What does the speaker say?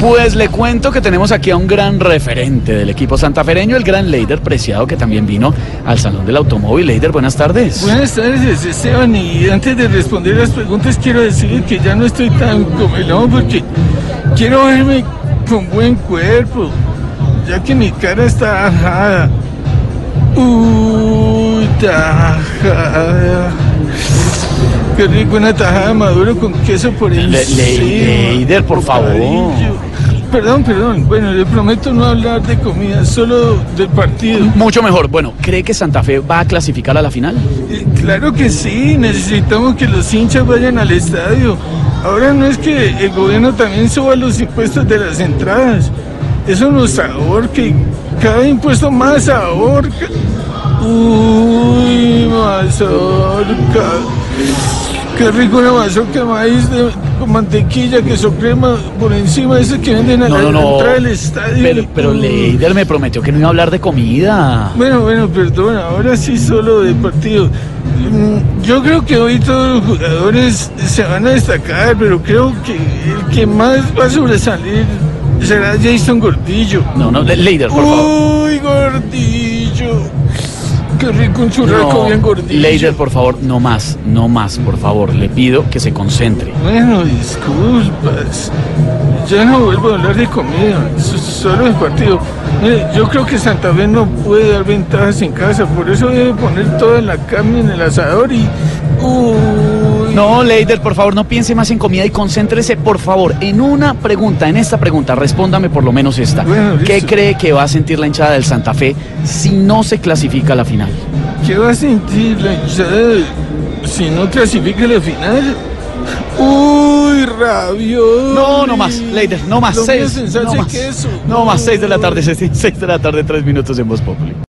Pues le cuento que tenemos aquí a un gran referente del equipo santafereño, el gran Leider Preciado, que también vino al Salón del Automóvil. Leider, buenas tardes. Buenas tardes, Esteban. Y antes de responder las preguntas, quiero decir que ya no estoy tan comelón porque quiero verme con buen cuerpo, ya que mi cara está ajada. Uy, tajada. Qué rico una tajada de maduro con queso por Le- encima. Leider, por favor. Perdón, perdón. Bueno, le prometo no hablar de comida, solo del partido. Mucho mejor. Bueno, ¿cree que Santa Fe va a clasificar a la final? Eh, Claro que sí, necesitamos que los hinchas vayan al estadio. Ahora no es que el gobierno también suba los impuestos de las entradas. Eso nos ahorque. Cada impuesto más ahorca. Uy, mazorca. Qué rico una mazorca de maíz de, con mantequilla, queso crema por encima de ese que venden a No, la no, no. entrada del estadio. Pero, pero. Leider me prometió que no iba a hablar de comida. Bueno, bueno, perdón, ahora sí solo de partido. Mm, Yo creo que hoy todos los jugadores se van a destacar, pero creo que el que más va a sobresalir será Jason Gordillo. No, no, Le- Leider, por favor. Uy, Gordillo. Qué rico un churraco No, bien gordillo. Leider, por favor, no más, no más, por favor. Le pido que se concentre. Bueno, disculpas. Ya no vuelvo a hablar de comida, so- solo de partido. Mire, yo creo que Santa Fe no puede dar ventajas en casa, por eso debe poner toda la carne en el asador y... Uy, No, Leider, por favor, no piense más en comida y concéntrese, por favor, en una pregunta, en esta pregunta, respóndame por lo menos esta. Bueno. ¿Qué cree que va a sentir la hinchada del Santa Fe si no se clasifica a la final? ¿Qué va a sentir la hinchada si no clasifica la final? Uy, rabioso. No, no más, Leider, no más, Lo seis, no más, queso. no más, seis de la tarde, seis, seis de la tarde, tres minutos en Voz Populi.